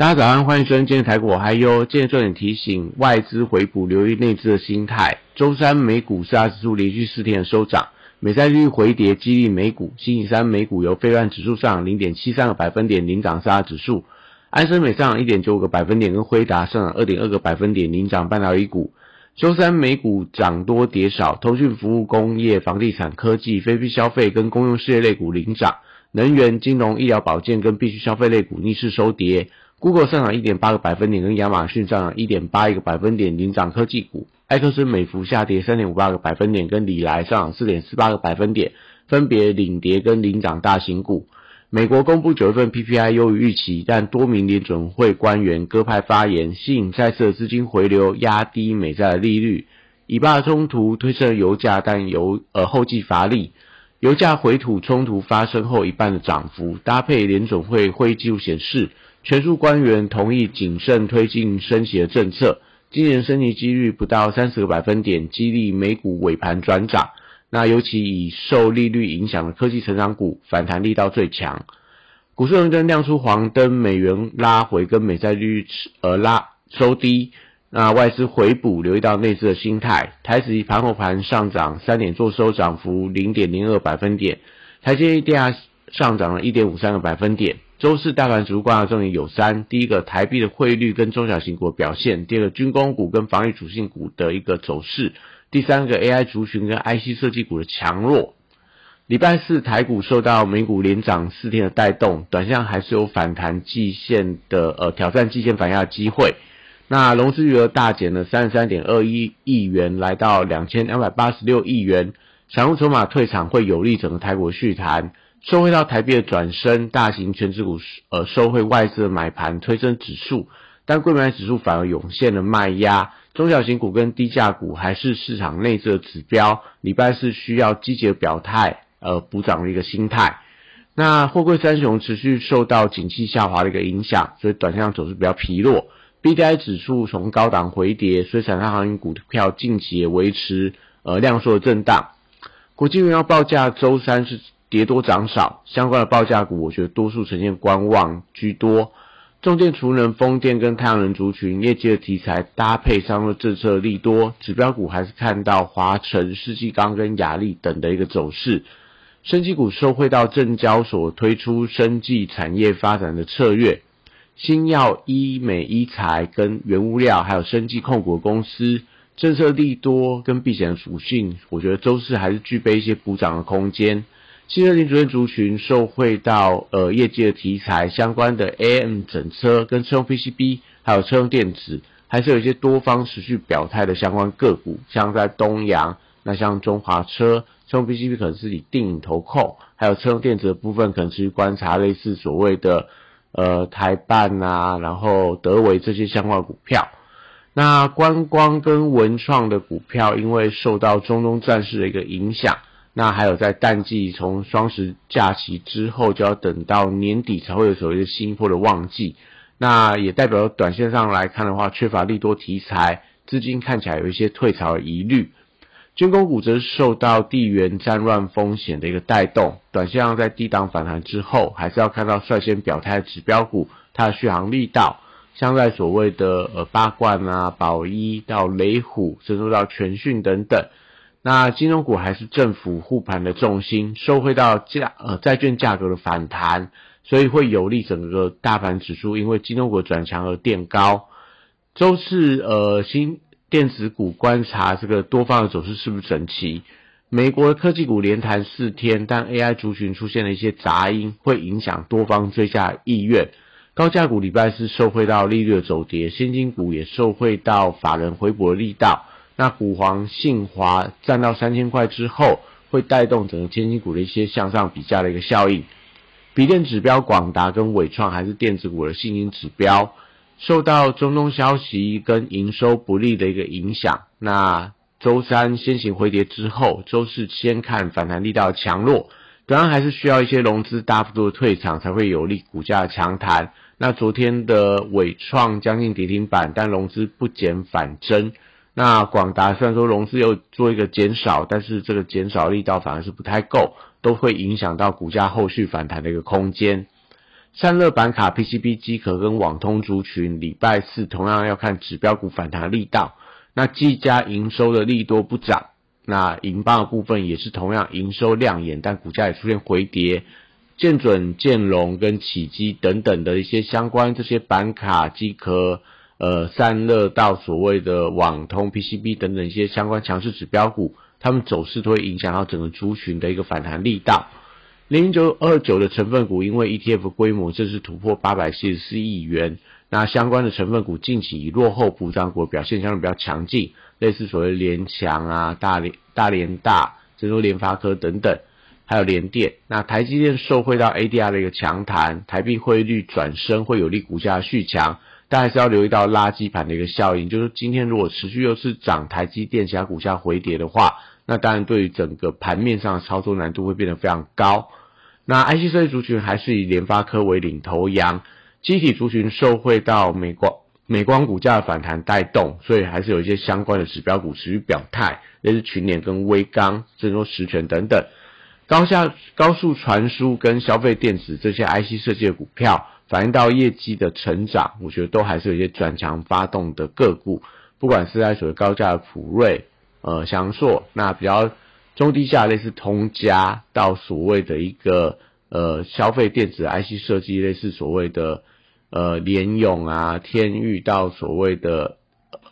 大家早上，欢迎收听今天台股我还有今天重点提醒：外资回补，留意内资的心态。周三美股四大指数连续四天的收涨，美债率回跌激励美股。星期三美股由非万指数上零点七三个百分点领涨四大指数，安生美上涨一点九五个百分点，跟辉达上涨二点二个百分点领涨半导体股。周三美股涨多跌少，通讯服务、工业、房地产、科技、非必消费跟公用事业类股领涨，能源、金融、医疗保健跟必需消费类股逆势收跌。Google 上涨一点八个百分点，跟亚马逊上涨一点八一个百分点领涨科技股。埃克森美孚下跌三点五八个百分点，跟里来上涨四点四八个百分点，分别领跌跟领涨大型股。美国公布九月份 PPI 优于预期，但多名联准会官员鸽派发言，吸引再次的资金回流，压低美债利率。以巴冲突推升油价，但油呃后继乏力。油价回吐冲突发生后一半的涨幅，搭配联准会会议记录显示。全数官员同意谨慎推进升息的政策，今年升息几率不到三十个百分点，激励美股尾盘转涨。那尤其以受利率影响的科技成长股反弹力道最强。股市红灯亮出黄灯，美元拉回跟美债率而拉收低。那外资回补，留意到内资的心态。台指盘后盘上涨三点，做收涨幅零点零二百分点。台积电上涨了一点五三个百分点。周四大盘指数观察重点有三：第一个，台币的汇率跟中小型股表现；第二个，军工股跟防御属性股的一个走势；第三个，AI 族群跟 IC 设计股的强弱。礼拜四台股受到美股连涨四天的带动，短线还是有反弹季线的呃挑战季线反压的机会。那融资余额大减了三十三点二一亿元，来到两千两百八十六亿元，散户筹码退场会有利整个台股续弹。收回到台币的转升，大型全指股呃收回外资的买盘推升指数，但贵买指数反而涌现了卖压。中小型股跟低价股还是市场内资的指标，礼拜四需要积极的表态，呃补涨的一个心态。那货柜三雄持续受到景气下滑的一个影响，所以短线走势比较疲弱。B D I 指数从高档回跌，所以产上航运股票近期也维持呃量缩的震荡。国际原油报价周三是。跌多涨少，相关的报价股，我觉得多数呈现观望居多。重电、储能、风电跟太阳能族群业绩的题材搭配上了政策利多，指标股还是看到华晨、世纪钢跟雅力等的一个走势。生技股受惠到证交所推出生技产业发展的策略，新药、医美、医材跟原物料，还有生技控股公司政策利多跟避险属性，我觉得周四还是具备一些补涨的空间。汽车零组件族群受惠到呃业界的题材相关的 AM 整车跟车用 PCB，还有车用电子，还是有一些多方持续表态的相关个股，像在东阳，那像中华车，车用 PCB 可能是以定影投控，还有车用电子的部分可能持续观察类似所谓的呃台办啊，然后德维这些相关股票。那观光跟文创的股票，因为受到中东战事的一个影响。那还有在淡季，从双十假期之后，就要等到年底才会有所谓的新一波的旺季。那也代表短线上来看的话，缺乏利多题材，资金看起来有一些退潮的疑虑。军工股则受到地缘战乱风险的一个带动，短线上在低档反弹之后，还是要看到率先表态的指标股，它的续航力道，像在所谓的呃八冠啊、宝一到雷虎，甚至到全讯等等。那金融股还是政府护盘的重心，受惠到价呃债券价格的反弹，所以会有利整个大盘指数，因为金融股转强而垫高。周四呃新电子股观察这个多方的走势是不是整齐？美国的科技股连弹四天，但 AI 族群出现了一些杂音，会影响多方追加意愿。高价股礼拜四受惠到利率的走跌，现金股也受惠到法人回补的力道。那股皇信华站到三千块之后，会带动整个千金股的一些向上比价的一个效应。笔电指标广达跟伟创还是电子股的信心指标，受到中东消息跟营收不利的一个影响。那周三先行回跌之后，周四先看反弹力道强弱，当然还是需要一些融资大幅度的退场才会有利股价的强弹。那昨天的伟创将近跌停板，但融资不减反增。那广达虽然说融资又做一个减少，但是这个减少力道反而是不太够，都会影响到股价后续反弹的一个空间。散热板卡、PCB 机壳跟网通族群，礼拜四同样要看指标股反弹力道。那技嘉营收的利多不涨，那银邦的部分也是同样营收亮眼，但股价也出现回跌。建准、建龙跟启基等等的一些相关这些板卡机壳，呃，散热到所谓的网通 PCB 等等一些相关强势指标股，它们走势都会影响到整个族群的一个反弹力道。零九二九的成分股因为 ETF 规模正式突破八百七十四亿元，那相关的成分股近期以落后补涨股表现相对比较强劲，类似所谓联强啊、大连大连大、珍珠联发科等等。还有联电，那台积电受惠到 ADR 的一个强弹，台币汇率转升会有利股价续强，但还是要留意到垃圾盘的一个效应，就是今天如果持续又是涨台积电其他股价回跌的话，那当然对于整个盘面上的操作难度会变得非常高。那 IC 设计族群还是以联发科为领头羊，机体族群受惠到美光美光股价的反弹带动，所以还是有一些相关的指标股持续表态，类似群联跟微刚、甚至说实权等等。高下高速传输跟消费电子这些 IC 设计的股票，反映到业绩的成长，我觉得都还是有一些转强发动的个股。不管是在所谓高价的普瑞、呃翔硕，那比较中低价类似通家，到所谓的一个呃消费电子 IC 设计，类似所谓的呃联咏啊、天域，到所谓的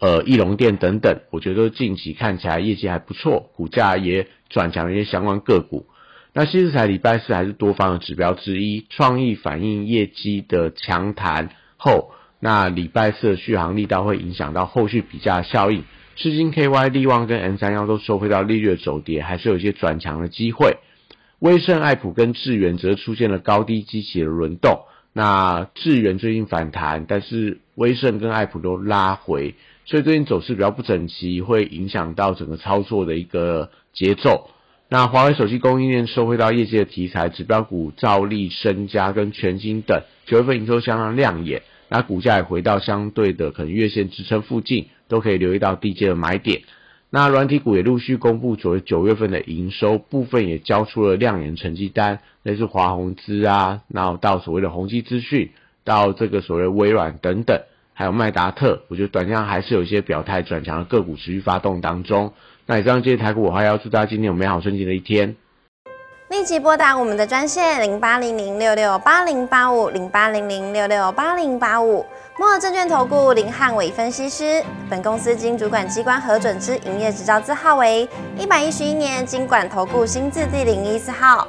呃翼龙电等等，我觉得近期看起来业绩还不错，股价也转强的一些相关个股。那新日财礼拜四还是多方的指标之一，创意反映业绩的强弹后，那礼拜四的续航力道会影响到后续比价效应。世金 KY、利旺跟 N 三幺都收回到利率的走跌，还是有一些转强的机会。威盛、艾普跟智源则出现了高低机器的轮动。那智源最近反弹，但是威盛跟艾普都拉回，所以最近走势比较不整齐，会影响到整个操作的一个节奏。那华为手机供应链收回到业绩的题材，指标股兆利、身家跟全新等九月份营收相当亮眼，那股价也回到相对的可能月线支撑附近，都可以留意到低阶的买点。那软体股也陆续公布所谓九月份的营收，部分也交出了亮眼成绩单，类似华宏资啊，然后到所谓的宏基资讯，到这个所谓微软等等，还有麦达特，我觉得短线还是有一些表态转强的个股持续发动当中。那以上这些台股，我还要祝大家今天有美好顺境的一天。立即拨打我们的专线零八零零六六八零八五零八零零六六八零八五。摩尔证券投顾林汉伟分析师，本公司经主管机关核准之营业执照字号为一百一十一年经管投顾新字第零一四号。